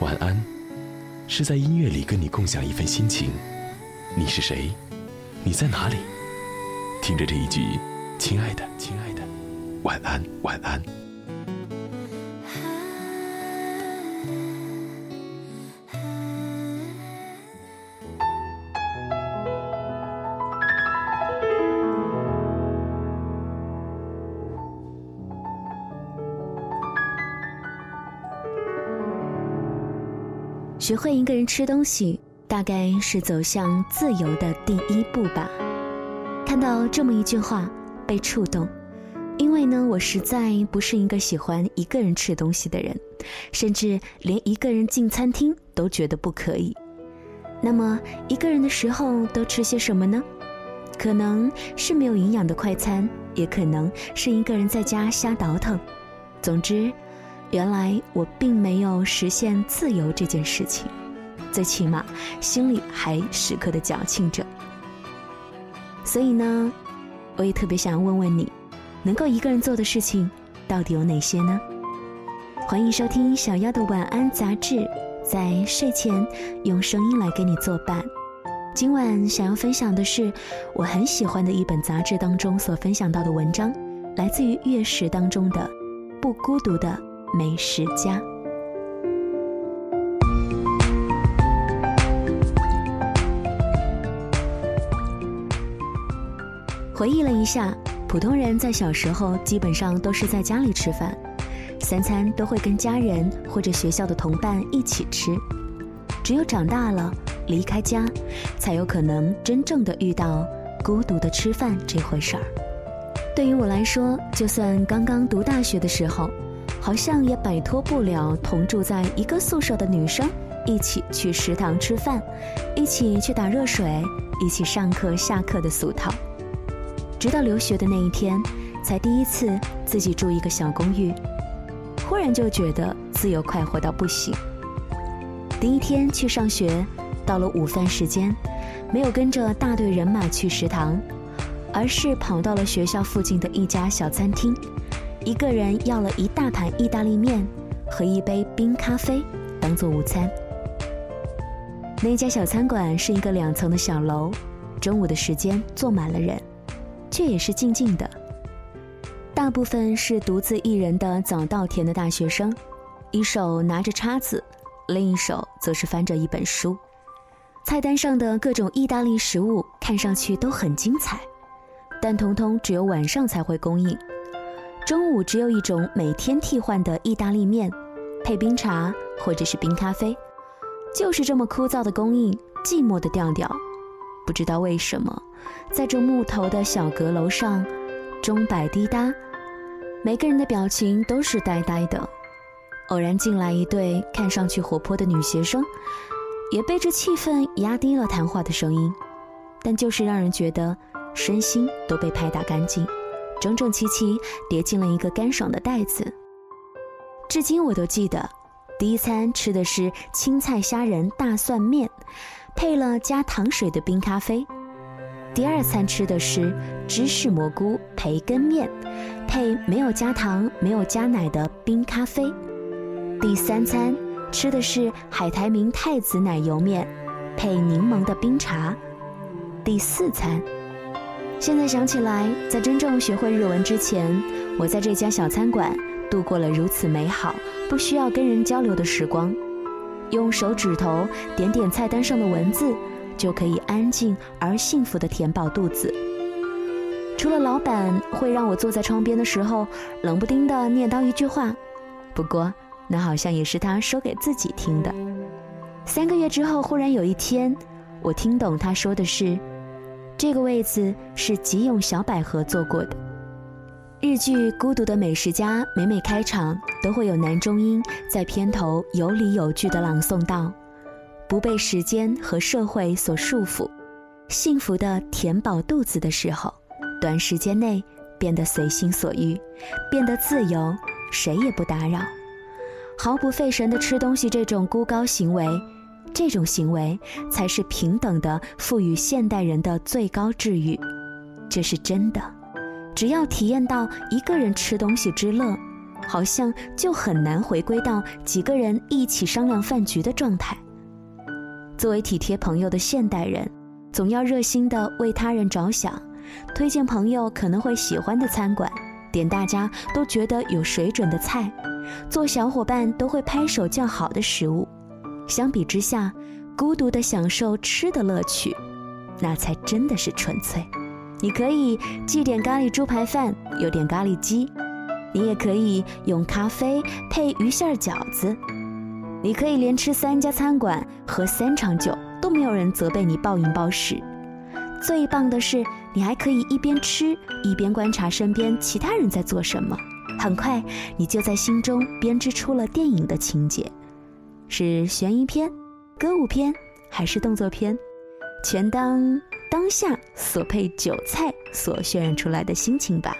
晚安，是在音乐里跟你共享一份心情。你是谁？你在哪里？听着这一句，亲爱的，亲爱的，晚安，晚安。学会一个人吃东西，大概是走向自由的第一步吧。看到这么一句话，被触动。因为呢，我实在不是一个喜欢一个人吃东西的人，甚至连一个人进餐厅都觉得不可以。那么，一个人的时候都吃些什么呢？可能是没有营养的快餐，也可能是一个人在家瞎倒腾。总之。原来我并没有实现自由这件事情，最起码心里还时刻的矫情着。所以呢，我也特别想问问你，能够一个人做的事情到底有哪些呢？欢迎收听小妖的晚安杂志，在睡前用声音来给你作伴。今晚想要分享的是我很喜欢的一本杂志当中所分享到的文章，来自于月食当中的《不孤独的》。美食家回忆了一下，普通人在小时候基本上都是在家里吃饭，三餐都会跟家人或者学校的同伴一起吃。只有长大了，离开家，才有可能真正的遇到孤独的吃饭这回事儿。对于我来说，就算刚刚读大学的时候。好像也摆脱不了同住在一个宿舍的女生一起去食堂吃饭，一起去打热水，一起上课下课的俗套。直到留学的那一天，才第一次自己住一个小公寓，忽然就觉得自由快活到不行。第一天去上学，到了午饭时间，没有跟着大队人马去食堂，而是跑到了学校附近的一家小餐厅。一个人要了一大盘意大利面和一杯冰咖啡当做午餐。那家小餐馆是一个两层的小楼，中午的时间坐满了人，却也是静静的。大部分是独自一人的早稻田的大学生，一手拿着叉子，另一手则是翻着一本书。菜单上的各种意大利食物看上去都很精彩，但通通只有晚上才会供应。中午只有一种每天替换的意大利面，配冰茶或者是冰咖啡，就是这么枯燥的供应，寂寞的调调。不知道为什么，在这木头的小阁楼上，钟摆滴答，每个人的表情都是呆呆的。偶然进来一对看上去活泼的女学生，也被这气氛压低了谈话的声音，但就是让人觉得身心都被拍打干净。整整齐齐叠进了一个干爽的袋子。至今我都记得，第一餐吃的是青菜虾仁大蒜面，配了加糖水的冰咖啡；第二餐吃的是芝士蘑菇培根面，配没有加糖、没有加奶的冰咖啡；第三餐吃的是海苔明太子奶油面，配柠檬的冰茶；第四餐。现在想起来，在真正学会日文之前，我在这家小餐馆度过了如此美好、不需要跟人交流的时光，用手指头点点菜单上的文字，就可以安静而幸福地填饱肚子。除了老板会让我坐在窗边的时候冷不丁地念叨一句话，不过那好像也是他说给自己听的。三个月之后，忽然有一天，我听懂他说的是。这个位子是吉永小百合坐过的。日剧《孤独的美食家》每每开场都会有男中音在片头有理有据地朗诵道：“不被时间和社会所束缚，幸福的填饱肚子的时候，短时间内变得随心所欲，变得自由，谁也不打扰，毫不费神地吃东西。这种孤高行为。”这种行为才是平等的，赋予现代人的最高治愈，这是真的。只要体验到一个人吃东西之乐，好像就很难回归到几个人一起商量饭局的状态。作为体贴朋友的现代人，总要热心的为他人着想，推荐朋友可能会喜欢的餐馆，点大家都觉得有水准的菜，做小伙伴都会拍手叫好的食物。相比之下，孤独的享受吃的乐趣，那才真的是纯粹。你可以既点咖喱猪排饭，又点咖喱鸡。你也可以用咖啡配鱼馅饺子，你可以连吃三家餐馆，喝三场酒，都没有人责备你暴饮暴食。最棒的是，你还可以一边吃一边观察身边其他人在做什么。很快，你就在心中编织出了电影的情节：是悬疑片、歌舞片还是动作片？全当当下所配酒菜所渲染出来的心情吧。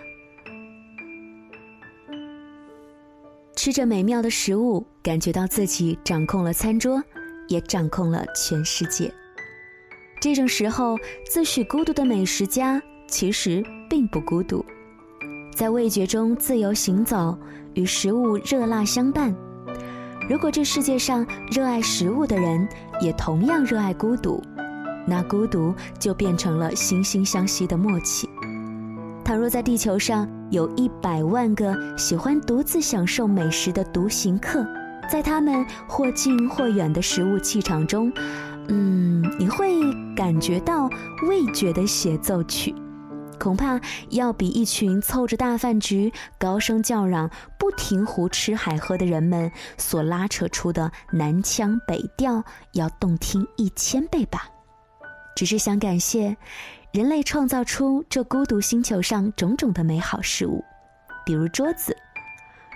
吃着美妙的食物，感觉到自己掌控了餐桌，也掌控了全世界。这种时候，自诩孤独的美食家其实并不孤独，在味觉中自由行走，与食物热辣相伴。如果这世界上热爱食物的人也同样热爱孤独，那孤独就变成了惺惺相惜的默契。倘若在地球上有一百万个喜欢独自享受美食的独行客，在他们或近或远的食物气场中，嗯，你会感觉到味觉的协奏曲，恐怕要比一群凑着大饭局高声叫嚷、不停胡吃海喝的人们所拉扯出的南腔北调要动听一千倍吧。只是想感谢。人类创造出这孤独星球上种种的美好事物，比如桌子，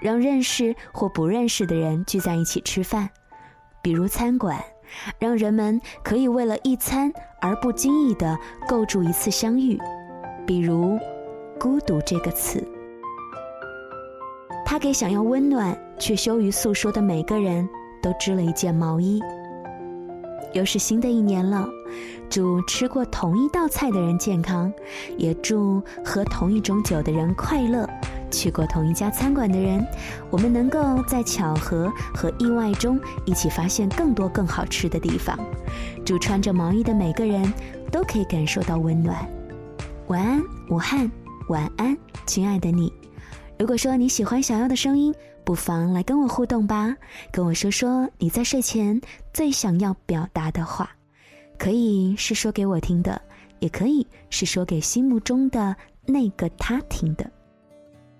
让认识或不认识的人聚在一起吃饭；比如餐馆，让人们可以为了一餐而不经意地构筑一次相遇；比如孤独这个词，它给想要温暖却羞于诉说的每个人都织了一件毛衣。又是新的一年了。祝吃过同一道菜的人健康，也祝喝同一种酒的人快乐。去过同一家餐馆的人，我们能够在巧合和意外中一起发现更多更好吃的地方。祝穿着毛衣的每个人都可以感受到温暖。晚安，武汉。晚安，亲爱的你。如果说你喜欢小妖的声音，不妨来跟我互动吧，跟我说说你在睡前最想要表达的话。可以是说给我听的，也可以是说给心目中的那个他听的。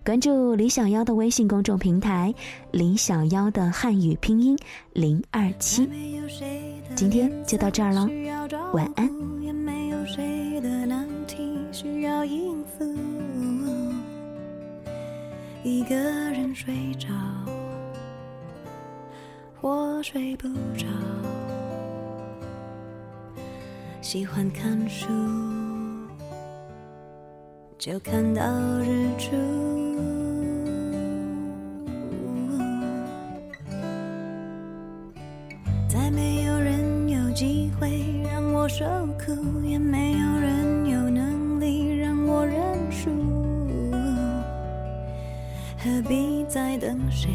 关注李小妖的微信公众平台“李小妖”的汉语拼音零二七。今天就到这儿了，晚安。一个人睡着，或睡不着。喜欢看书，就看到日出。再没有人有机会让我受苦，也没有人有能力让我认输。何必再等谁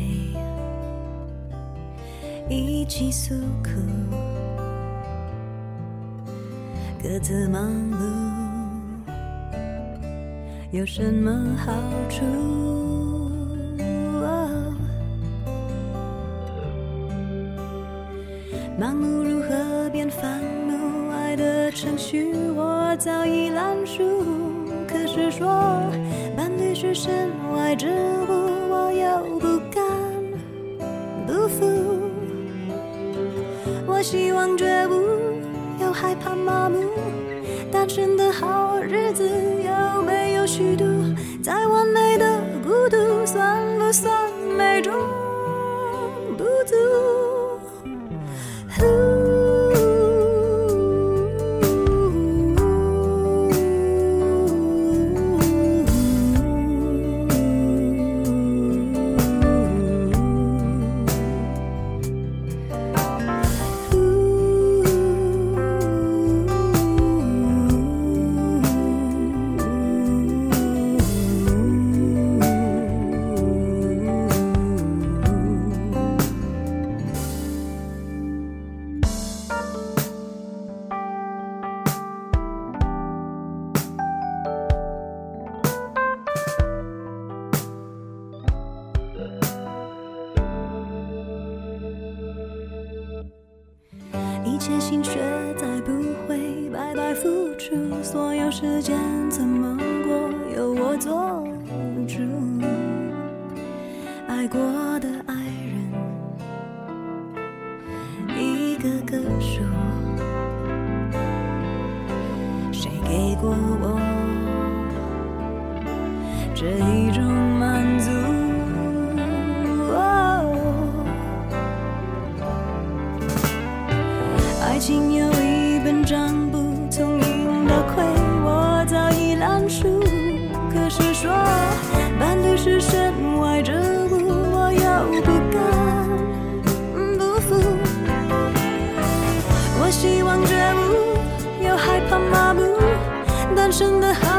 一起诉苦？各自忙碌，有什么好处？盲目如何变烦怒？爱的程序我早已烂熟。可是说伴侣是身外之物，我又不敢不服。我希望觉悟。又害怕麻木，单身的好日子虚度？再完美的孤独，算不算美中不足？切心血再不会白白付出，所有时间怎么过由我做主。爱过的爱人，一个个说，谁给过我这一种希望觉悟，又害怕麻木。单身的好